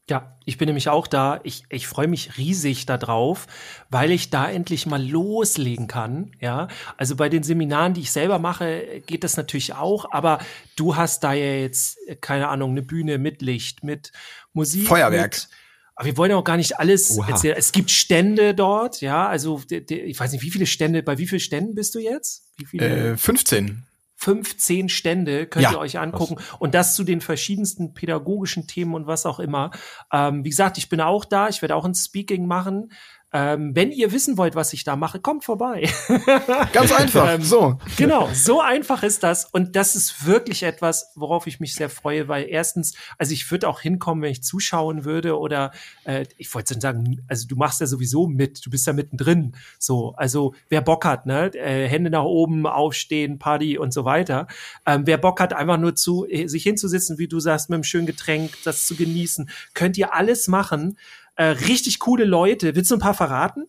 Ja, ich bin nämlich auch da. Ich, ich freue mich riesig darauf, weil ich da endlich mal loslegen kann. Ja, also bei den Seminaren, die ich selber mache, geht das natürlich auch. Aber du hast da ja jetzt keine Ahnung eine Bühne mit Licht, mit Musik, Feuerwerk. Mit, aber wir wollen ja auch gar nicht alles Oha. erzählen. Es gibt Stände dort. Ja, also ich weiß nicht, wie viele Stände. Bei wie vielen Ständen bist du jetzt? Wie viele? Äh, 15. 15 Stände könnt Ja. ihr euch angucken und das zu den verschiedensten pädagogischen Themen und was auch immer. Ähm, wie gesagt, ich bin auch da, ich werde auch ein Speaking machen. Ähm, wenn ihr wissen wollt, was ich da mache, kommt vorbei. Ganz einfach. Ähm, so. genau, so einfach ist das und das ist wirklich etwas, worauf ich mich sehr freue, weil erstens, also ich würde auch hinkommen, wenn ich zuschauen würde oder äh, ich wollte sagen, also du machst ja sowieso mit, du bist ja mittendrin, so, also wer Bock hat, ne, äh, Hände nach oben, aufstehen, Party und so weiter, ähm, wer Bock hat, einfach nur zu sich hinzusitzen, wie du sagst, mit einem schönen Getränk, das zu genießen, könnt ihr alles machen. Äh, richtig coole Leute. Willst du ein paar verraten?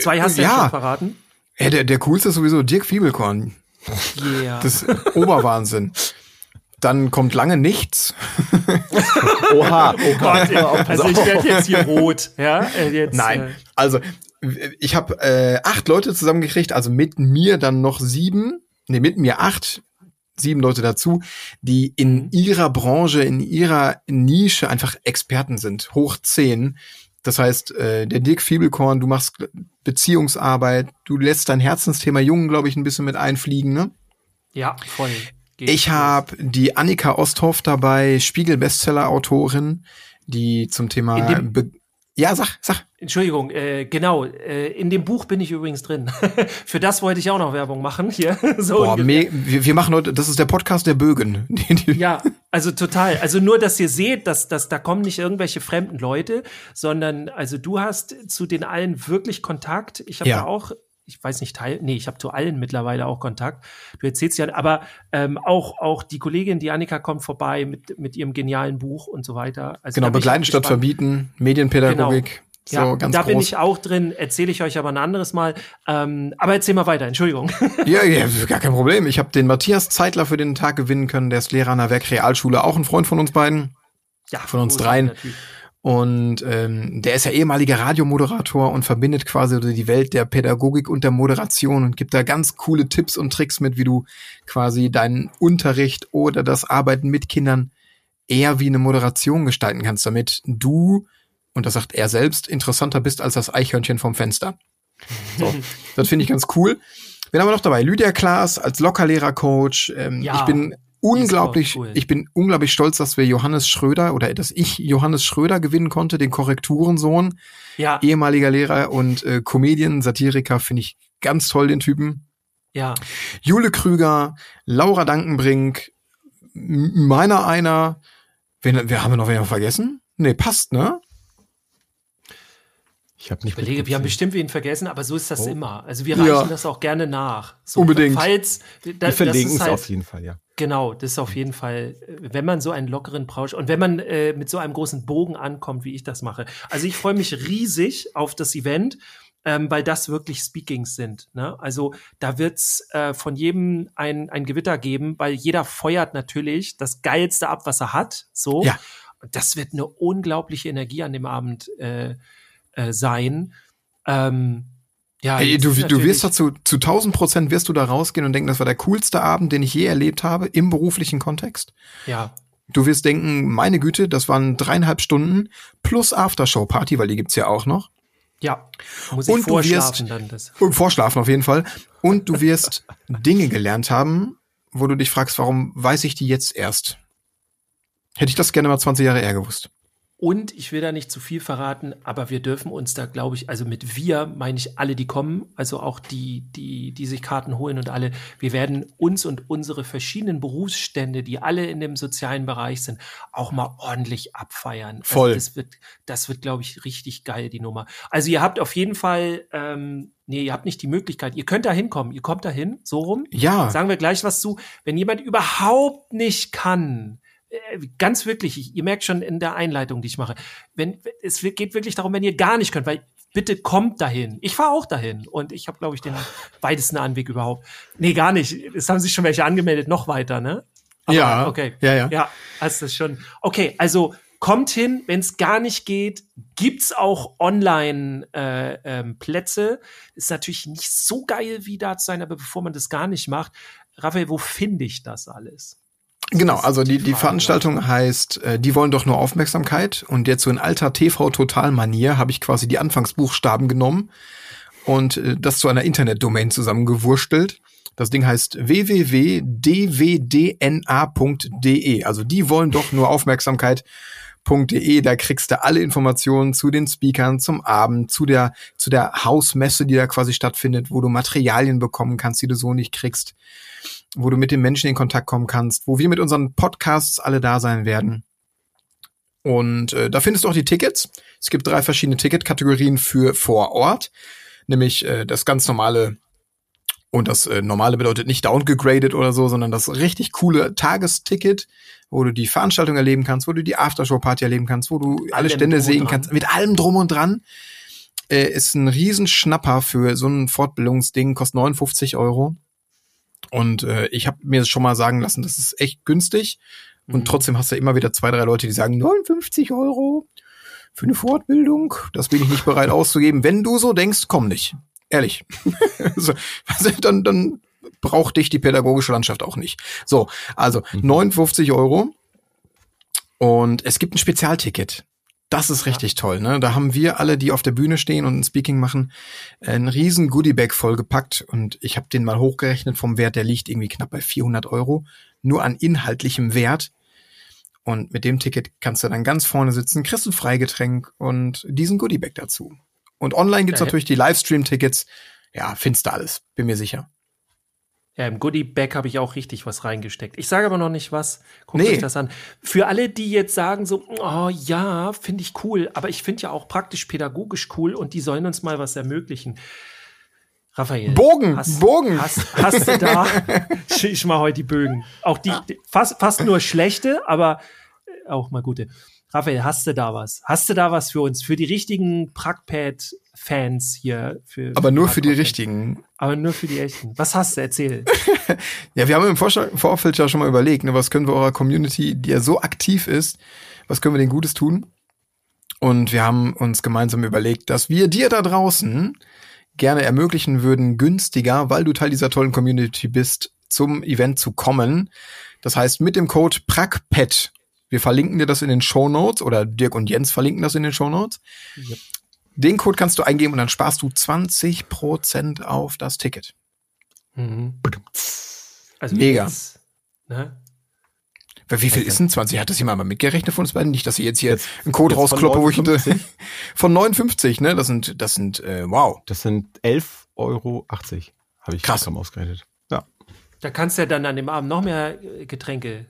Zwei hast du ja, ja. schon verraten. Ja, der, der coolste ist sowieso Dirk Fiebelkorn. Yeah. Das ist Oberwahnsinn. Dann kommt lange nichts. Oha, Oh Gott, also ich werde jetzt hier rot, ja? Äh, Jetzt, Nein, Äh, also ich habe äh, acht Leute zusammengekriegt, also mit mir dann noch sieben, nee, mit mir acht, sieben Leute dazu, die in ihrer Branche, in ihrer Nische einfach Experten sind, hoch zehn. Das heißt, äh, der Dirk Fiebelkorn, du machst Beziehungsarbeit, du lässt dein Herzensthema Jungen, glaube ich, ein bisschen mit einfliegen, ne? ja, voll. Geht Ich habe die Annika Osthoff dabei, Spiegel-Bestseller-Autorin, die zum Thema In dem- Be ja, sag, sag. Entschuldigung, äh, genau, äh, in dem Buch bin ich übrigens drin. Für das wollte ich auch noch Werbung machen hier. so Boah, wir, wir machen heute, das ist der Podcast der Bögen. Ja, also total. Also nur, dass ihr seht, dass, dass da kommen nicht irgendwelche fremden Leute, sondern also du hast zu den allen wirklich Kontakt. Ich habe Ja. da auch, ich weiß nicht, teil, nee, ich habe zu allen mittlerweile auch Kontakt. Du erzählst ja, aber ähm, auch auch die Kollegin, die Annika, kommt vorbei mit mit ihrem genialen Buch und so weiter. Also genau, begleiten statt verbieten, Medienpädagogik. So, ja, ganz da groß. bin ich auch drin, erzähle ich euch aber ein anderes Mal. Ähm, aber erzähl mal weiter, Entschuldigung. Ja, ja, gar kein Problem. Ich habe den Matthias Zeitler für den Tag gewinnen können. Der ist Lehrer an der Werkrealschule, auch ein Freund von uns beiden. ja, Von uns dreien. Typ. Und ähm, der ist ja ehemaliger Radiomoderator und verbindet quasi die Welt der Pädagogik und der Moderation und gibt da ganz coole Tipps und Tricks mit, wie du quasi deinen Unterricht oder das Arbeiten mit Kindern eher wie eine Moderation gestalten kannst, damit du, und das sagt er selbst, interessanter bist als das Eichhörnchen vom Fenster. So, das finde ich ganz cool. Wen haben wir noch dabei? Lydia Klaas als Lockerlehrer-Coach. Ähm, Ja, ich bin unglaublich, cool. ich bin unglaublich stolz, dass wir Johannes Schröder oder dass ich Johannes Schröder gewinnen konnte, den Korrekturensohn, Ja, ehemaliger Lehrer und äh, Comedian, Satiriker, finde ich ganz toll, den Typen. ja. Jule Krüger, Laura Dankenbrink, meiner einer. Wen, wer haben wir noch wen vergessen? Nee, passt, ne? Ich habe nicht Ich überlege, wir haben bestimmt wen vergessen, aber so ist das immer. Also wir Ja. reichen das auch gerne nach. So, Unbedingt. Falls, da, Wir verlinken es halt, auf jeden Fall, ja. Genau, das ist auf jeden Fall, äh, wenn man so einen lockeren Brausch und wenn man äh, mit so einem großen Bogen ankommt, wie ich das mache. Also ich freue mich riesig auf das Event, ähm, weil das wirklich Speakings sind. Ne? Also da wird's äh, von jedem ein, ein Gewitter geben, weil jeder feuert natürlich das Geilste ab, was er hat. So. Ja. Und das wird eine unglaubliche Energie an dem Abend äh, äh, sein. Ähm, ja, Ey, du, du wirst dazu, zu 1000 Prozent wirst du da rausgehen und denken, das war der coolste Abend, den ich je erlebt habe, im beruflichen Kontext. ja, Du wirst denken, meine Güte, das waren dreieinhalb Stunden plus Aftershow-Party, weil die gibt's ja auch noch. ja, muss ich Und du vorschlafen wirst- dann das. Und Vorschlafen auf jeden Fall. Und du wirst Dinge gelernt haben, wo du dich fragst, warum weiß ich die jetzt erst? Hätte ich das gerne mal 20 Jahre eher gewusst. Und ich will da nicht zu viel verraten, aber wir dürfen uns da, glaube ich, also mit wir meine ich alle, die kommen, also auch die, die, die sich Karten holen und alle. Wir werden uns und unsere verschiedenen Berufsstände, die alle in dem sozialen Bereich sind, auch mal ordentlich abfeiern. Voll. Also das wird, das wird, glaube ich, richtig geil, die Nummer. Also ihr habt auf jeden Fall, ähm, nee, ihr habt nicht die Möglichkeit. Ihr könnt da hinkommen. Ihr kommt da hin, so rum. Ja, Sagen wir gleich was zu. Wenn jemand überhaupt nicht kann, ganz wirklich, ich, ihr merkt schon in der Einleitung, die ich mache, wenn es geht wirklich darum, wenn ihr gar nicht könnt, weil bitte kommt dahin. Ich fahre auch dahin und ich habe, glaube ich, den weitesten Anweg überhaupt. Nee, gar nicht. Es haben sich schon welche angemeldet, noch weiter, ne? Aber, Ja, okay. ja, ja. Ja, hast das schon. Okay, also kommt hin, wenn es gar nicht geht, gibt's auch online äh, ähm. Ist natürlich nicht so geil wie da zu sein, aber bevor man das gar nicht macht, Raphael, wo finde ich das alles? Genau. Also die, die Veranstaltung heißt, äh, die wollen doch nur Aufmerksamkeit. Und jetzt so in alter TV-Total-Manier habe ich quasi die Anfangsbuchstaben genommen und äh, das zu einer Internetdomain zusammengewurstelt. Das Ding heißt www.dwdna.de. Also die wollen doch nur Aufmerksamkeit.de. Da kriegst du alle Informationen zu den Speakern, zum Abend, zu der, zu der Hausmesse, die da quasi stattfindet, wo du Materialien bekommen kannst, die du so nicht kriegst, wo du mit den Menschen in Kontakt kommen kannst, wo wir mit unseren Podcasts alle da sein werden. Und äh, da findest du auch die Tickets. Es gibt drei verschiedene Ticketkategorien für vor Ort, nämlich äh, das ganz normale und das äh, normale bedeutet nicht downgegradet oder so, sondern das richtig coole Tagesticket, wo du die Veranstaltung erleben kannst, wo du die Aftershow-Party erleben kannst, wo du alle Stände sehen kannst, mit allem drum und dran. Äh, ist ein Riesenschnapper für so ein Fortbildungsding, kostet 59 Euro. Und äh, ich habe mir das schon mal sagen lassen, das ist echt günstig. Und Mhm. trotzdem hast du immer wieder zwei, drei Leute, die sagen, 59 Euro für eine Fortbildung, das bin ich nicht bereit auszugeben. Wenn du so denkst, komm nicht. Ehrlich. so, also dann, dann braucht dich die pädagogische Landschaft auch nicht. So, also 59 Euro. Und es gibt ein Spezialticket. Das ist richtig toll, ne? Da haben wir alle, die auf der Bühne stehen und ein Speaking machen, einen riesen Goodiebag vollgepackt und ich habe den mal hochgerechnet vom Wert, der liegt irgendwie knapp bei 400 Euro, nur an inhaltlichem Wert. Und mit dem Ticket kannst du dann ganz vorne sitzen, kriegst ein Freigetränk und diesen Goodiebag dazu. Und online gibt's Ja, natürlich die Livestream-Tickets. Ja, findest du alles, bin mir sicher. Ja, im Goodie Bag habe ich auch richtig was reingesteckt. Ich sage aber noch nicht was. Guckt Nee. euch das an. Für alle, die jetzt sagen so, oh ja, finde ich cool, aber ich finde ja auch praktisch pädagogisch cool und die sollen uns mal was ermöglichen. Raphael. Bogen, hast, Bogen. Hast, hast du da, ich, mal heute die Bögen. Auch die, die fast, fast nur schlechte, aber äh, auch mal gute. Raphael, hast du da was? Hast du da was für uns? Für die richtigen Prackpad-Fans hier? Für, Aber nur für die richtigen. Aber nur für die echten. Was hast du? Erzähl. Ja, wir haben im Vorfeld ja schon mal überlegt, ne, was können wir eurer Community, die ja so aktiv ist, was können wir denen Gutes tun? Und wir haben uns gemeinsam überlegt, dass wir dir da draußen gerne ermöglichen würden, günstiger, weil du Teil dieser tollen Community bist, zum Event zu kommen. Das heißt, mit dem Code PRACPET, wir verlinken dir das in den Show Notes oder Dirk und Jens verlinken das in den Show Notes. Yep. Den Code kannst du eingeben und dann sparst du 20% auf das Ticket. Mhm. Also Mega. Jetzt, ne? Wie viel Okay. ist denn 20? Hat das jemand mal mitgerechnet von uns beiden? Nicht, dass ich jetzt hier einen Code jetzt rauskloppe, wo ich 59? von 59, ne? Das sind, das sind, äh, wow. Das sind 11,80 Euro, habe ich Krass. ausgerechnet. Ja. Da kannst du ja dann an dem Abend noch mehr äh, Getränke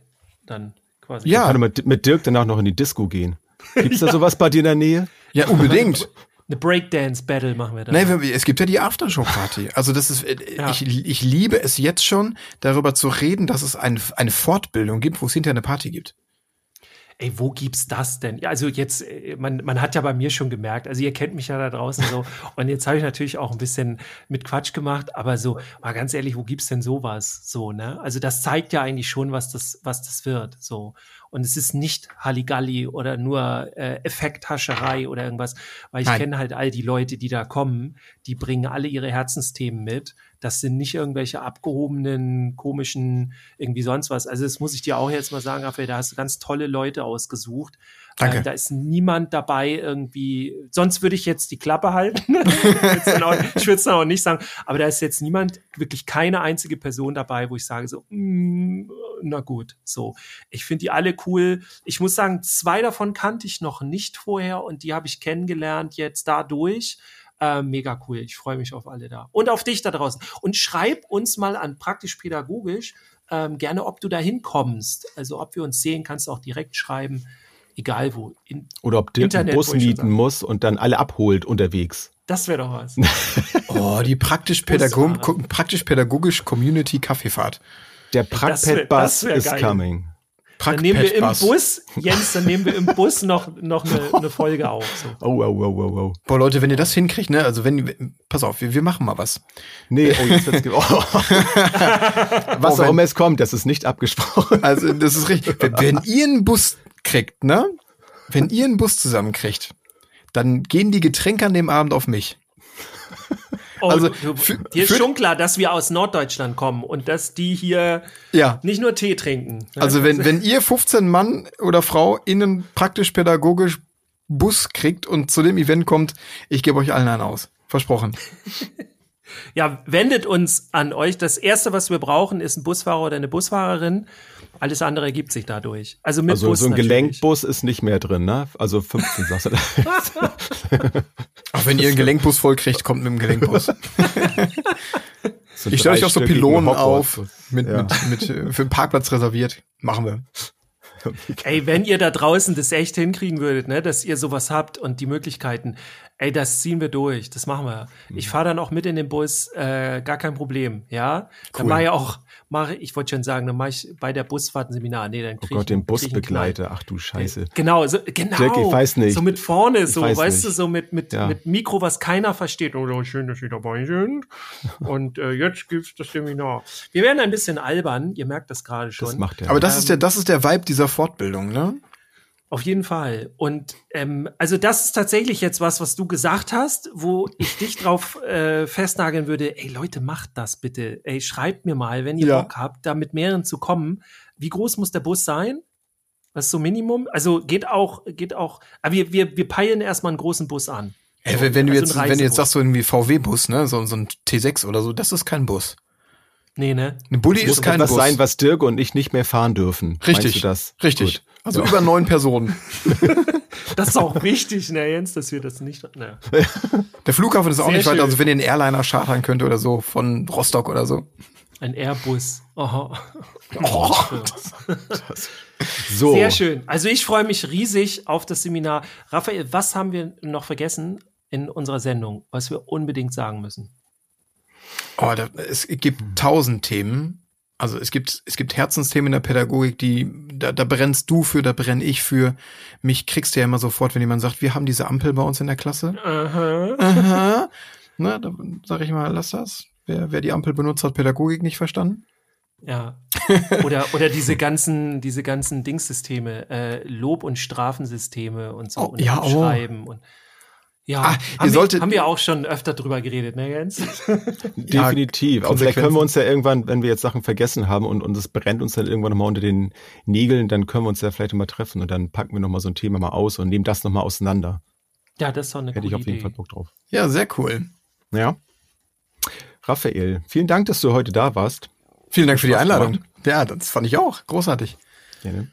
dann quasi. Ja. Kann mit, mit Dirk danach noch in die Disco gehen. Gibt's da sowas bei dir in der Nähe? Ja, unbedingt. Eine Breakdance-Battle machen wir da. Nein, wir- es gibt ja die Aftershow-Party. Also das ist, äh, Ja. ich, ich liebe es jetzt schon, darüber zu reden, dass es ein, eine Fortbildung gibt, wo es hinterher eine Party gibt. Ey, wo gibt's das denn? Ja, also jetzt, äh, man, man hat ja bei mir schon gemerkt, also ihr kennt mich ja da draußen so. und jetzt habe ich natürlich auch ein bisschen mit Quatsch gemacht, aber so, mal ganz ehrlich, wo gibt's denn sowas? So, ne? Also das zeigt ja eigentlich schon, was das, was das wird. So. Und es ist nicht Halligalli oder nur äh, Effekthascherei oder irgendwas, weil ich kenne halt all die Leute, die da kommen, die bringen alle ihre Herzensthemen mit. Das sind nicht irgendwelche abgehobenen, komischen, irgendwie sonst was. Also das muss ich dir auch jetzt mal sagen, Raphael, da hast du ganz tolle Leute ausgesucht. Danke. Äh, da ist niemand dabei irgendwie, sonst würde ich jetzt die Klappe halten. ich würde es dann auch- ich würde es dann auch nicht sagen. Aber da ist jetzt niemand, wirklich keine einzige Person dabei, wo ich sage so, mm, na gut, so. Ich finde die alle cool. Ich muss sagen, zwei davon kannte ich noch nicht vorher und die habe ich kennengelernt jetzt dadurch. Äh, mega cool. Ich freue mich auf alle da. Und auf dich da draußen. Und schreib uns mal an praktisch-pädagogisch ähm, gerne, ob du da hinkommst. Also ob wir uns sehen, kannst du auch direkt schreiben. Egal wo. In, Oder ob Dirk einen Bus mieten muss und dann alle abholt unterwegs. das wäre doch was. Oh, die praktisch-pädagogisch praktisch -pädagogisch Community Kaffeefahrt. Der Prackpad-Bus is geil. coming. Dann nehmen wir im. Bus, Jens, dann nehmen wir im Bus noch, noch eine, eine Folge auf. So. Oh, oh, oh, oh, oh. Boah, Leute, wenn ihr das hinkriegt, ne, also wenn, pass auf, wir, wir machen mal was. Nee, oh, jetzt wird's ge oh. Was Oh, auch immer es kommt, das ist nicht abgesprochen. Also, das ist richtig. Wenn, wenn ihr einen Bus kriegt, ne, wenn ihr einen Bus zusammenkriegt, dann gehen die Getränke an dem Abend auf mich. Oh, Also, du, dir ist schon klar, dass wir aus Norddeutschland kommen und dass die hier Ja. nicht nur Tee trinken. Also wenn, wenn ihr 15 Mann oder Frau in einen praktisch-pädagogisch Bus kriegt und zu dem Event kommt, ich gebe euch allen einen aus. Versprochen. Ja, wendet uns an euch. Das erste, was wir brauchen, ist ein Busfahrer oder eine Busfahrerin. Alles andere ergibt sich dadurch. Also mit Also Bus so ein natürlich. Gelenkbus ist nicht mehr drin, ne? Also 15 sagst du. Auch wenn ihr einen Gelenkbus voll kriegt, kommt mit dem Gelenkbus. So Ich stelle euch auch so Pylonen auf, mit, Ja. mit, mit, äh, für einen Parkplatz reserviert. Machen wir. Ey, wenn ihr da draußen das echt hinkriegen würdet, ne, dass ihr sowas habt und die Möglichkeiten, ey, das ziehen wir durch, das machen wir. Mhm. Ich fahre dann auch mit in den Bus, äh, gar kein Problem, ja. Dann Cool. mache ich auch, mache ich wollte schon sagen, dann mache ich bei der Busfahrt ein Seminar. Nee, dann Oh krieg Gott, ich, den. Busbegleiter. Ach du Scheiße. Genau, so, genau. Dirk, ich weiß nicht. So mit vorne, so, weiß weißt nicht. du, so mit, mit, Ja. mit Mikro, was keiner versteht. Oder schön, dass Sie dabei sind. Und äh, jetzt gibt's das Seminar. Wir werden ein bisschen albern, ihr merkt das gerade schon. Das macht er. Aber das ist der, das ist der Vibe dieser Fortbildung, ne? Auf jeden Fall. Und ähm, also das ist tatsächlich jetzt was, was du gesagt hast, wo ich dich drauf äh, festnageln würde. Ey Leute, macht das bitte. Ey, schreibt mir mal, wenn ihr Ja. Bock habt, da mit mehreren zu kommen. Wie groß muss der Bus sein? Was ist so Minimum? Also geht auch, geht auch. Aber wir, wir, wir peilen erstmal einen großen Bus an. Ey, wenn, wenn du Also jetzt, ein wenn du jetzt sagst, so irgendwie VW-Bus, ne, so, so ein T6 oder so, das ist kein Bus. Nee, ne? Ein Bulli muss ist kein etwas Bus. sein, was Dirk und ich nicht mehr fahren dürfen. Meinst Richtig. du das? Richtig. Gut. Also über neun Personen. Das ist auch wichtig, ne, Jens, dass wir das nicht. Ne. Der Flughafen ist auch Sehr nicht weit, schön. also wenn ihr einen Airliner chartern könnt oder so von Rostock oder so. Ein Airbus. Oh. So. Sehr schön. Also ich freue mich riesig auf das Seminar. Raphael, was haben wir noch vergessen in unserer Sendung, was wir unbedingt sagen müssen? Oh, da, es gibt tausend Themen. Also es gibt, es gibt Herzensthemen in der Pädagogik, die, da, da brennst du für, da brenne ich für. Mich kriegst du ja immer sofort, wenn jemand sagt, wir haben diese Ampel bei uns in der Klasse. Aha. Aha. Na, da sag ich mal, lass das. Wer, wer die Ampel benutzt, hat Pädagogik nicht verstanden. Ja. Oder, oder diese ganzen, diese ganzen Dingssysteme, äh, Lob- und Strafensysteme und so Oh, und ja, oh. Schreiben und ja, Ah, ihr haben, wir, haben wir auch schon öfter drüber geredet, ne, Jens? Definitiv. Ja, Aber vielleicht können wir uns ja irgendwann, wenn wir jetzt Sachen vergessen haben und, und es brennt uns dann irgendwann nochmal unter den Nägeln, dann können wir uns ja vielleicht nochmal treffen und dann packen wir nochmal so ein Thema mal aus und nehmen das nochmal auseinander. Ja, das ist doch eine Hätte gute ich auf jeden Idee. Fall Bock drauf. Ja, sehr cool. Ja. Raphael, vielen Dank, dass du heute da warst. Vielen Dank für die Einladung. gemacht. Ja, das fand ich auch. Großartig. Gerne.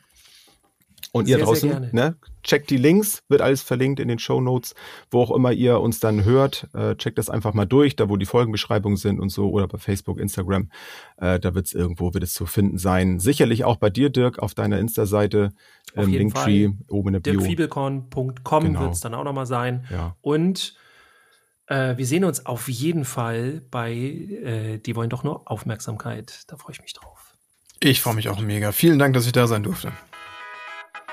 Und Sehr, ihr sehr draußen, gerne. ne, checkt die Links, wird alles verlinkt in den Show Notes, wo auch immer ihr uns dann hört, äh, checkt das einfach mal durch, da wo die Folgenbeschreibungen sind und so, oder bei Facebook, Instagram, äh, da wird es irgendwo, wird es zu finden sein. Sicherlich auch bei dir, Dirk, auf deiner Insta-Seite, ähm, jeden Linktree, oben in der Bio. dirkfiebelkorn.com Genau. wird es dann auch nochmal sein. Ja. Und Äh, wir sehen uns auf jeden Fall bei äh, Die wollen doch nur Aufmerksamkeit. Da freue ich mich drauf. Ich freue mich auch mega. Vielen Dank, dass ich da sein durfte.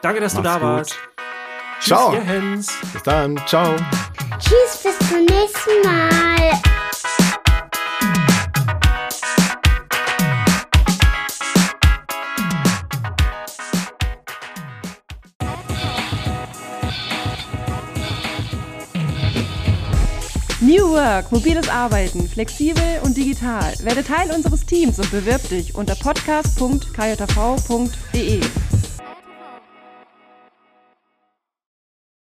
Danke, dass Mach's du da gut. warst. Ciao. Tschüss, ihr Hens. Bis dann. Ciao. Tschüss, bis zum nächsten Mal. New Work, mobiles Arbeiten, flexibel und digital. Werde Teil unseres Teams und bewirb dich unter podcast.kjv.de.